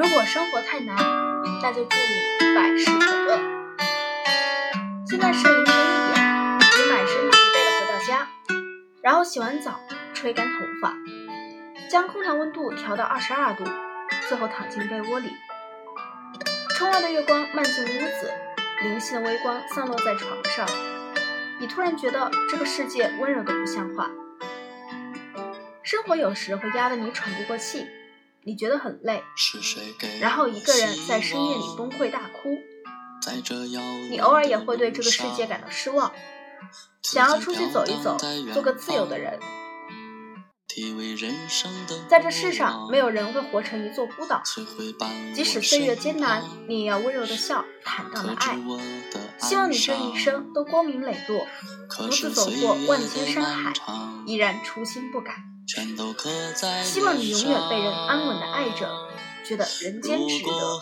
如果生活太难，那就祝你百事可乐。现在是凌晨一点，你满身疲惫的回到家，然后洗完澡，吹干头发，将空调温度调到二十二度，最后躺进被窝里。窗外的月光漫进屋子，零星的微光散落在床上。你突然觉得这个世界温柔的不像话。生活有时会压得你喘不过气，你觉得很累，然后一个人在深夜里崩溃大哭。你偶尔也会对这个世界感到失望，想要出去走一走，做个自由的人。在这世上，没有人会活成一座孤岛。即使岁月艰难，你也要温柔的笑，坦荡的爱。希望你这一生都光明磊落，独自走过万千山海，依然初心不改。希望你永远被人安稳的爱着，觉得人间值得。